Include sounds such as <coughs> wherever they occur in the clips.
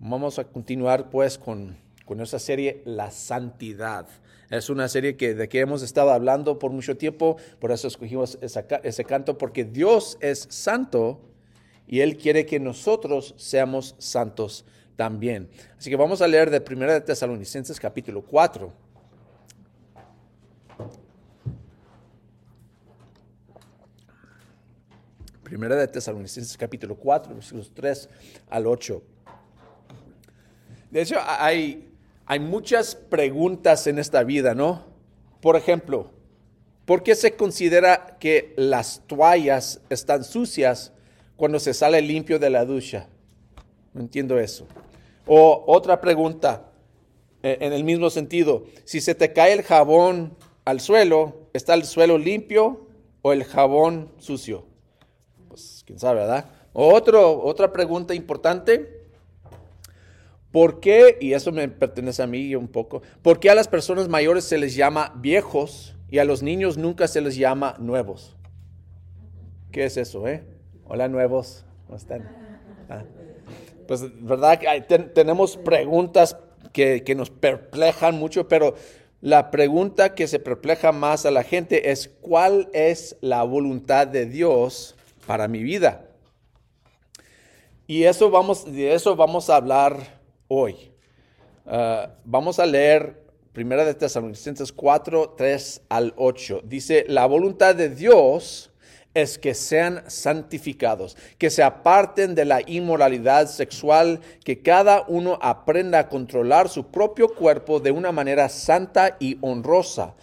Vamos a continuar pues con, con esa serie La Santidad. Es una serie que, de que hemos estado hablando por mucho tiempo, por eso escogimos ese canto, porque Dios es santo y Él quiere que nosotros seamos santos también. Así que vamos a leer de 1 de Tesalonicenses capítulo 4. Primera de Tesalonicenses capítulo 4, versículos 3 al 8. De hecho, hay, hay muchas preguntas en esta vida, ¿no? Por ejemplo, ¿por qué se considera que las toallas están sucias cuando se sale limpio de la ducha? No entiendo eso. O otra pregunta, eh, en el mismo sentido, si se te cae el jabón al suelo, ¿está el suelo limpio o el jabón sucio? Pues quién sabe, ¿verdad? Otro, otra pregunta importante, ¿Por qué, y eso me pertenece a mí un poco, por qué a las personas mayores se les llama viejos y a los niños nunca se les llama nuevos? ¿Qué es eso, eh? Hola, nuevos. ¿Cómo están? Ah. Pues, ¿verdad? tenemos preguntas que, que nos perplejan mucho, pero la pregunta que se perpleja más a la gente es, ¿cuál es la voluntad de Dios para mi vida? Y eso vamos, de eso vamos a hablar hoy. Ah, vamos a leer Primera de Tesalonicenses 4, 3 al 8. Dice, la voluntad de Dios es que sean santificados, que se aparten de la inmoralidad sexual, que cada uno aprenda a controlar su propio cuerpo de una manera santa y honrosa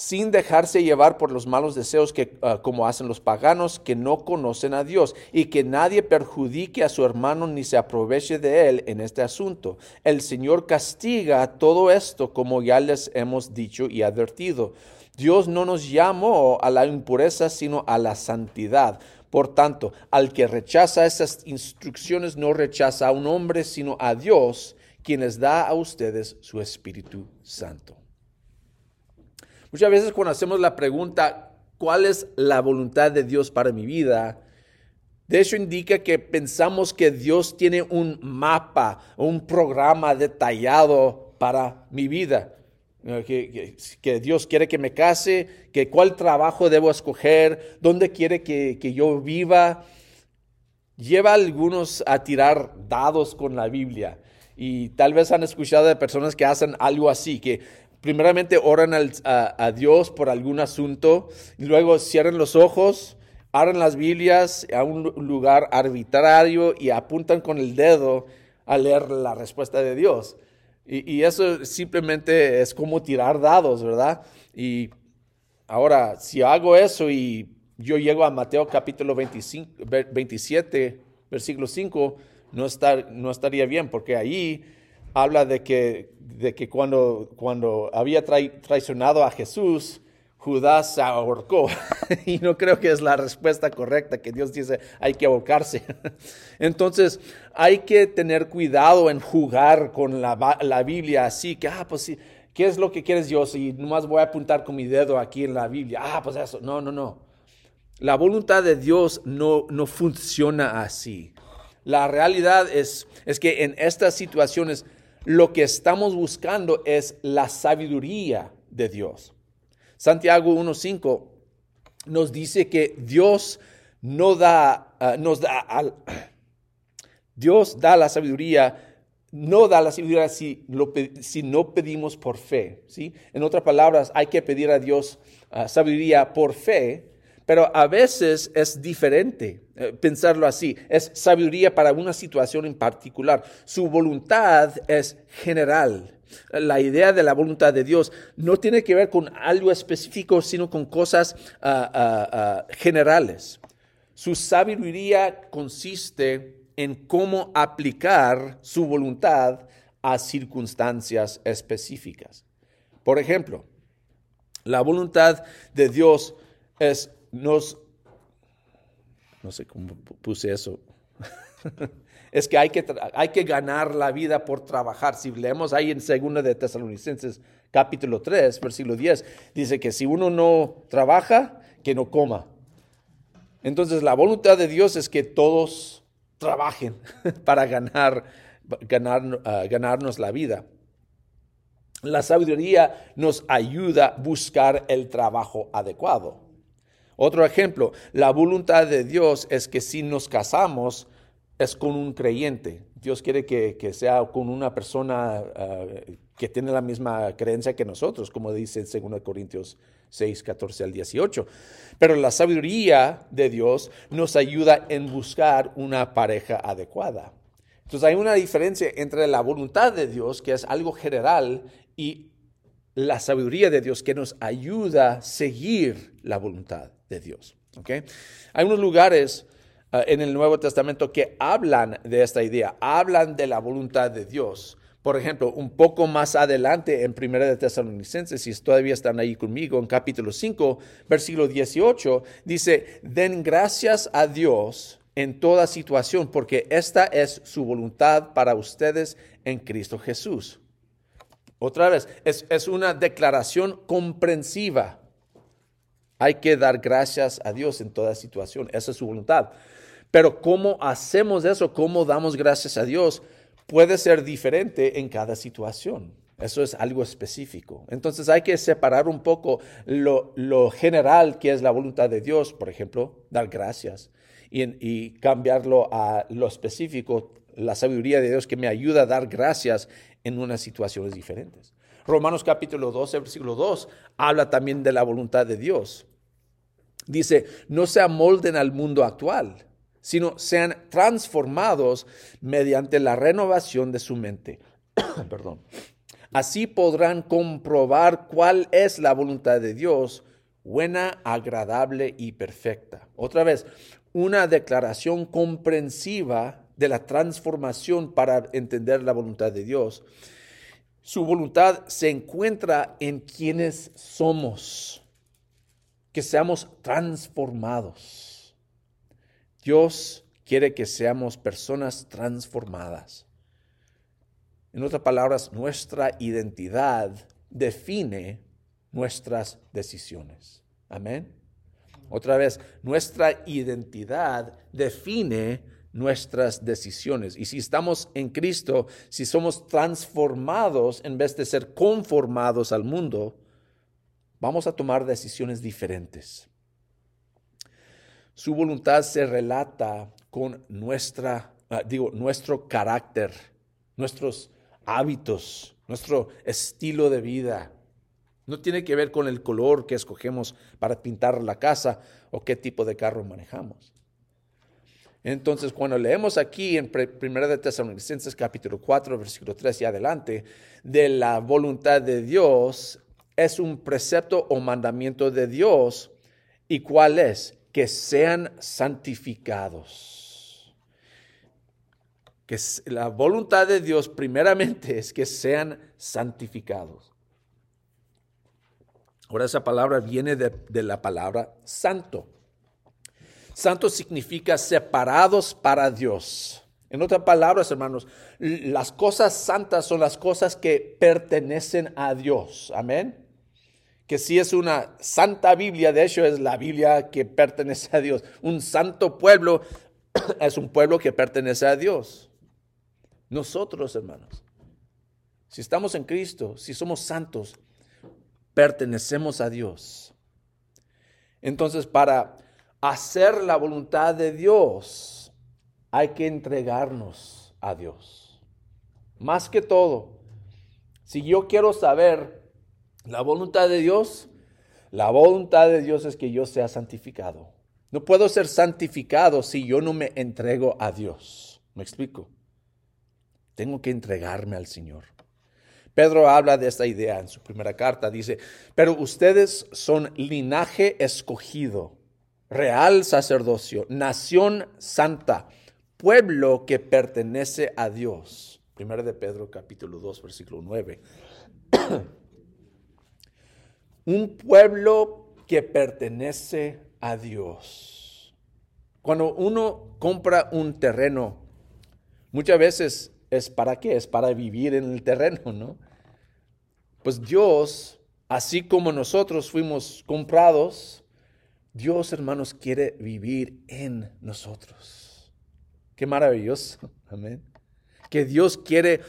sin dejarse llevar por los malos deseos que ah, como hacen los paganos que no conocen a Dios y que nadie perjudique a su hermano ni se aproveche de él en este asunto. El Señor castiga todo esto como ya les hemos dicho y advertido. Dios no nos llamó a la impureza sino a la santidad. Por tanto, al que rechaza esas instrucciones no rechaza a un hombre sino a Dios, quien les da a ustedes su Espíritu Santo. Muchas veces cuando hacemos la pregunta, ¿cuál es la voluntad de Dios para mi vida? De hecho, indica que pensamos que Dios tiene un mapa, un programa detallado para mi vida. Que, que, Dios quiere que me case, que cuál trabajo debo escoger, dónde quiere que, que yo viva. Lleva a algunos a tirar dados con la Biblia. Y tal vez han escuchado de personas que hacen algo así, que primeramente oran a, Dios por algún asunto y luego cierran los ojos, abren las Biblias a un lugar arbitrario y apuntan con el dedo a leer la respuesta de Dios. Y, eso simplemente es como tirar dados, ¿verdad? Y ahora, si hago eso y yo llego a Mateo capítulo 25, 27, versículo 5, no, no estaría bien, porque ahí habla de que, de que cuando, cuando había traicionado a Jesús, Judas se ahorcó. <laughs> y no creo que es la respuesta correcta, que Dios dice hay que ahorcarse. <laughs> Entonces hay que tener cuidado en jugar con la, la, Biblia así, que, ah, pues sí, ¿qué es lo que quieres Dios? Y nomás voy a apuntar con mi dedo aquí en la Biblia. Ah, pues eso. No, no, no. La voluntad de Dios no, no funciona así. La realidad es, es que en estas situaciones lo que estamos buscando es la sabiduría de Dios. Santiago 1.5 nos dice que Dios no da, ah, nos da, al, <clears throat> Dios da la sabiduría, no da la sabiduría si, no pedimos por fe. ¿sí? En otras palabras, hay que pedir a Dios ah, sabiduría por fe pero a veces es diferente eh, pensarlo así. Es sabiduría para una situación en particular. Su voluntad es general. La idea de la voluntad de Dios no tiene que ver con algo específico, sino con cosas ah, ah, ah, generales. Su sabiduría consiste en cómo aplicar su voluntad a circunstancias específicas. Por ejemplo, la voluntad de Dios es nos, no sé cómo puse eso, <laughs> es que hay, que hay que ganar la vida por trabajar. Si leemos ahí en 2 de Tesalonicenses capítulo 3, versículo 10, dice que si uno no trabaja, que no coma. Entonces la voluntad de Dios es que todos trabajen <laughs> para ganar ganar, ah, ganarnos la vida. La sabiduría nos ayuda a buscar el trabajo adecuado. Otro ejemplo, la voluntad de Dios es que si nos casamos es con un creyente. Dios quiere que, sea con una persona ah, que tiene la misma creencia que nosotros, como dice en 2 Corintios 6, 14 al 18. Pero la sabiduría de Dios nos ayuda en buscar una pareja adecuada. Entonces hay una diferencia entre la voluntad de Dios, que es algo general, y la sabiduría de Dios que nos ayuda a seguir la voluntad de Dios. Hay unos lugares uh, en el Nuevo Testamento que hablan de esta idea, hablan de la voluntad de Dios. Por ejemplo, un poco más adelante en Primera de Tesalonicenses, si todavía están ahí conmigo, en capítulo 5, versículo 18, dice, den gracias a Dios en toda situación, porque esta es su voluntad para ustedes en Cristo Jesús. Otra vez, es una declaración comprensiva. Hay que dar gracias a Dios en toda situación. Esa es su voluntad. Pero cómo hacemos eso, cómo damos gracias a Dios, puede ser diferente en cada situación. Eso es algo específico. Entonces hay que separar un poco lo, general que es la voluntad de Dios, por ejemplo, dar gracias, y, cambiarlo a lo específico, la sabiduría de Dios que me ayuda a dar gracias en unas situaciones diferentes. Romanos capítulo 12, versículo 2 habla también de la voluntad de Dios. Dice, no se amolden al mundo actual, sino sean transformados mediante la renovación de su mente. <coughs> Perdón. Así podrán comprobar cuál es la voluntad de Dios, buena, agradable y perfecta. Otra vez, una declaración comprensiva de la transformación para entender la voluntad de Dios. Su voluntad se encuentra en quienes somos que seamos transformados. Dios quiere que seamos personas transformadas. En otras palabras, nuestra identidad define nuestras decisiones. Amén. Otra vez, nuestra identidad define nuestras decisiones. Y si estamos en Cristo, si somos transformados en vez de ser conformados al mundo, vamos a tomar decisiones diferentes. Su voluntad se relata con nuestra, ah, digo, nuestro carácter, nuestros hábitos, nuestro estilo de vida. No tiene que ver con el color que escogemos para pintar la casa o qué tipo de carro manejamos. Entonces, cuando leemos aquí en 1 de Tesalonicenses capítulo 4, versículo 3 y adelante, de la voluntad de Dios, es un precepto o mandamiento de Dios. ¿Y cuál es? Que sean santificados. Que la voluntad de Dios primeramente es que sean santificados. Ahora esa palabra viene de, de la palabra santo. Santo significa separados para Dios. En otras palabras, hermanos, las cosas santas son las cosas que pertenecen a Dios. Amén que si es una santa Biblia, de hecho es la Biblia que pertenece a Dios. Un santo pueblo <clears throat> es un pueblo que pertenece a Dios. Nosotros, hermanos, si estamos en Cristo, si somos santos, pertenecemos a Dios. Entonces, para hacer la voluntad de Dios, hay que entregarnos a Dios. Más que todo, si yo quiero saber la voluntad de Dios, la voluntad de Dios es que yo sea santificado. No puedo ser santificado si yo no me entrego a Dios. ¿Me explico? Tengo que entregarme al Señor. Pedro habla de esta idea en su primera carta. Dice, pero ustedes son linaje escogido, real sacerdocio, nación santa, pueblo que pertenece a Dios. Primera de Pedro capítulo 2, versículo 9. <clears throat> un pueblo que pertenece a Dios. Cuando uno compra un terreno, muchas veces es para qué? Es para vivir en el terreno, ¿no? Pues Dios, así como nosotros fuimos comprados, Dios, hermanos, quiere vivir en nosotros. Qué maravilloso. <laughs> Amén. que Dios quiere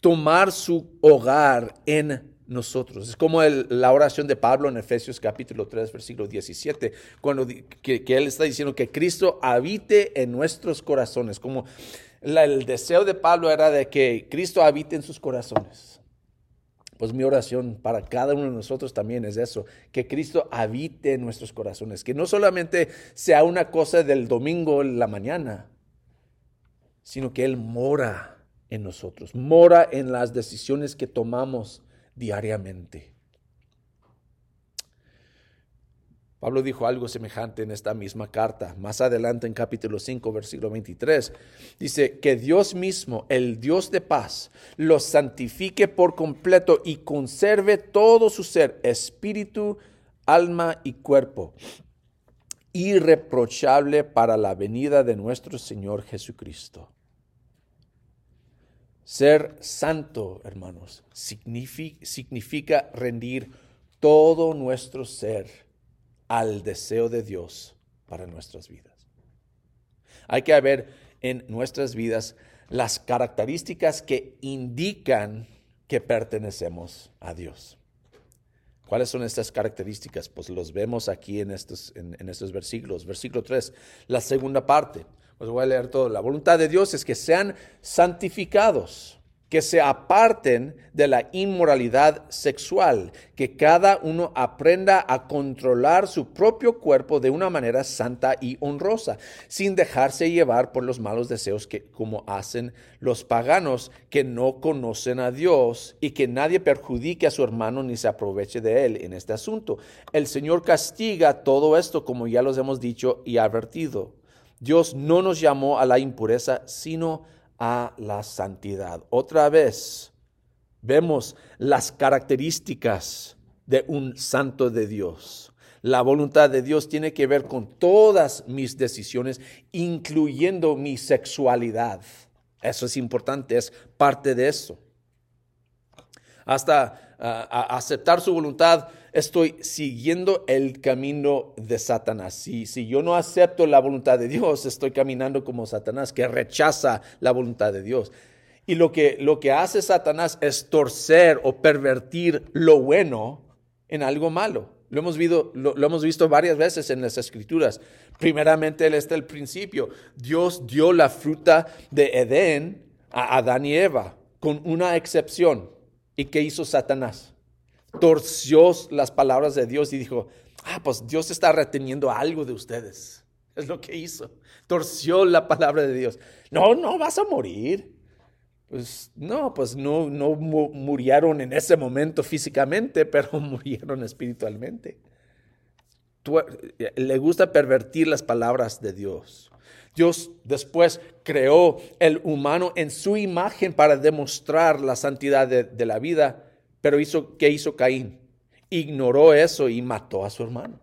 tomar su hogar en nosotros. Es como la oración de Pablo en Efesios capítulo 3, versículo 17, cuando que, él está diciendo que Cristo habite en nuestros corazones, como el deseo de Pablo era de que Cristo habite en sus corazones. Pues mi oración para cada uno de nosotros también es eso, que Cristo habite en nuestros corazones, que no solamente sea una cosa del domingo en la mañana, sino que Él mora en nosotros, mora en las decisiones que tomamos diariamente. Pablo dijo algo semejante en esta misma carta. Más adelante en capítulo 5, versículo 23, dice que Dios mismo, el Dios de paz, los santifique por completo y conserve todo su ser, espíritu, alma y cuerpo, irreprochable para la venida de nuestro Señor Jesucristo. Ser santo, hermanos, significa, rendir todo nuestro ser al deseo de Dios para nuestras vidas. Hay que haber en nuestras vidas las características que indican que pertenecemos a Dios. ¿Cuáles son estas características? Pues los vemos aquí en estos, en, en estos versículos. Versículo 3, la segunda parte. Os voy a leer todo. La voluntad de Dios es que sean santificados que se aparten de la inmoralidad sexual, que cada uno aprenda a controlar su propio cuerpo de una manera santa y honrosa, sin dejarse llevar por los malos deseos que como hacen los paganos que no conocen a Dios y que nadie perjudique a su hermano ni se aproveche de él en este asunto. El Señor castiga todo esto como ya los hemos dicho y advertido. Dios no nos llamó a la impureza, sino a la santidad. Otra vez vemos las características de un santo de Dios. La voluntad de Dios tiene que ver con todas mis decisiones, incluyendo mi sexualidad. Eso es importante, es parte de eso. Hasta ah, aceptar su voluntad estoy siguiendo el camino de Satanás. Si, si yo no acepto la voluntad de Dios, estoy caminando como Satanás, que rechaza la voluntad de Dios. Y lo que, lo que hace Satanás es torcer o pervertir lo bueno en algo malo. Lo hemos, visto, lo, hemos visto varias veces en las escrituras. Primeramente, él está el principio. Dios dio la fruta de Edén a Adán y Eva, con una excepción. ¿Y qué hizo Satanás? Torció las palabras de Dios y dijo, ah, pues Dios está reteniendo algo de ustedes. Es lo que hizo. Torció la palabra de Dios. No, no vas a morir. Pues no, pues no, no murieron en ese momento físicamente, <laughs> pero murieron espiritualmente. le gusta pervertir las palabras de Dios. Dios después creó el humano en su imagen para demostrar la santidad de la vida pero hizo, ¿qué hizo Caín? Ignoró eso y mató a su hermano.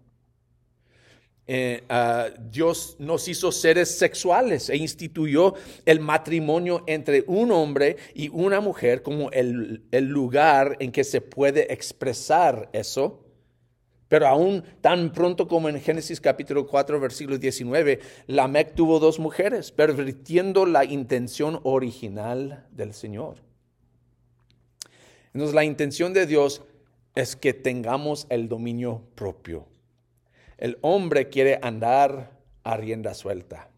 Eh, ah, Dios nos hizo seres sexuales e instituyó el matrimonio entre un hombre y una mujer como el, el lugar en que se puede expresar eso. Pero aún tan pronto como en Génesis capítulo 4, versículo 19, Lamec tuvo dos mujeres, pervirtiendo la intención original del Señor. Entonces la intención de Dios es que tengamos el dominio propio. El hombre quiere andar a rienda suelta.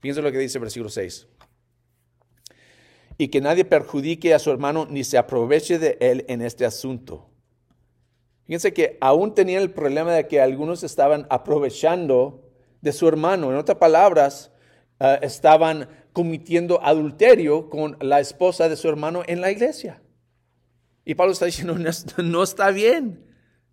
Fíjense lo que dice el versículo 6. Y que nadie perjudique a su hermano ni se aproveche de él en este asunto. Fíjense que aún tenían el problema de que algunos estaban aprovechando de su hermano. En otras palabras, eh, estaban cometiendo adulterio con la esposa de su hermano en la iglesia. Y Pablo está diciendo, <laughs> no, está bien.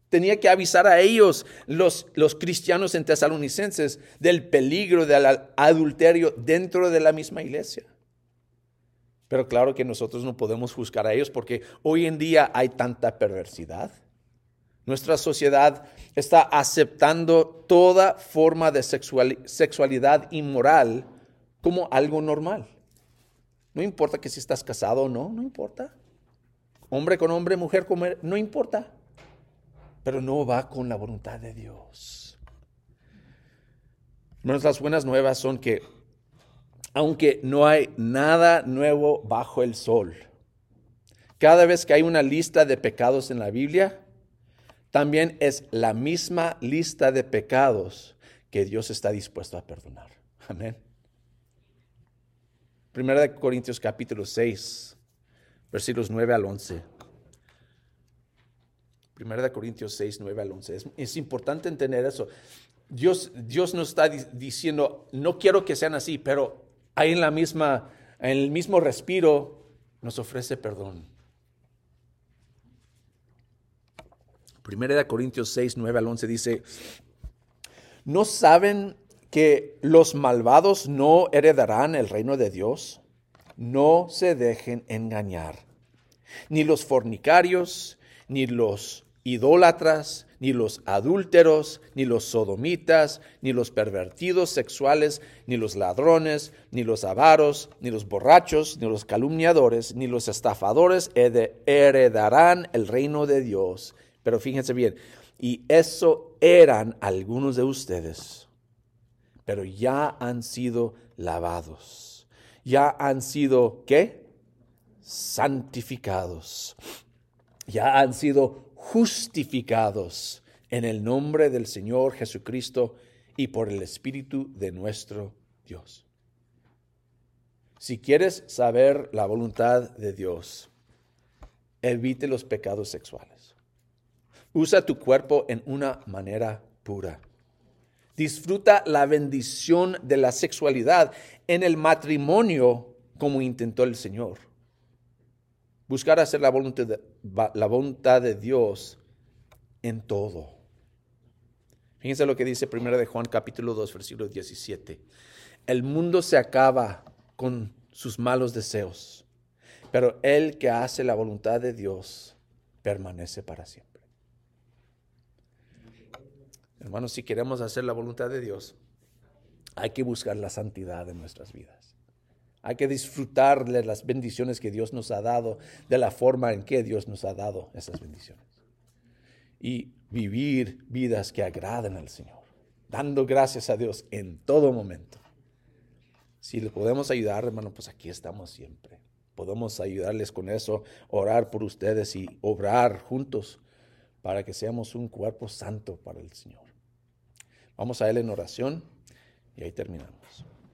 Tenía que avisar a ellos, los, los cristianos en tesalonicenses, del peligro del adulterio dentro de la misma iglesia. Pero claro que nosotros no podemos juzgar a ellos porque hoy en día hay tanta perversidad. Nuestra sociedad está aceptando toda forma de sexualidad inmoral como algo normal. No importa que si estás casado o no, no importa hombre con hombre, mujer con mujer, no importa, pero no va con la voluntad de Dios. Hermanos, las buenas nuevas son que aunque no hay nada nuevo bajo el sol. Cada vez que hay una lista de pecados en la Biblia, también es la misma lista de pecados que Dios está dispuesto a perdonar. Amén. Primera de Corintios capítulo 6, versículos 9 al 11. Primera de Corintios 6, 9 al 11. Es, importante entender eso. Dios, Dios nos está diciendo, no quiero que sean así, pero ahí en la misma, en el mismo respiro, nos ofrece perdón. Primera de Corintios 6, 9 al 11 dice, ¿no saben que los malvados no heredarán el reino de Dios? No se dejen engañar. Ni los fornicarios, ni los idólatras, ni los adúlteros, ni los sodomitas, ni los pervertidos sexuales, ni los ladrones, ni los avaros, ni los borrachos, ni los calumniadores, ni los estafadores heredarán el reino de Dios. Pero fíjense bien, y eso eran algunos de ustedes, pero ya han sido lavados, ya han sido, ¿qué? Santificados, ya han sido justificados en el nombre del Señor Jesucristo y por el Espíritu de nuestro Dios. Si quieres saber la voluntad de Dios, evite los pecados sexuales. Usa tu cuerpo en una manera pura. Disfruta la bendición de la sexualidad en el matrimonio como intentó el Señor. Buscar hacer la voluntad de, Dios en todo. Fíjense lo que dice 1 de Juan capítulo 2 versículo 17. El mundo se acaba con sus malos deseos, pero el que hace la voluntad de Dios permanece para siempre. Hermanos, si queremos hacer la voluntad de Dios, hay que buscar la santidad en nuestras vidas. Hay que disfrutar de las bendiciones que Dios nos ha dado, de la forma en que Dios nos ha dado esas bendiciones. Y vivir vidas que agraden al Señor, dando gracias a Dios en todo momento. Si le podemos ayudar, hermano, pues aquí estamos siempre. Podemos ayudarles con eso, orar por ustedes y obrar juntos para que seamos un cuerpo santo para el Señor. Vamos a Él en oración y ahí terminamos.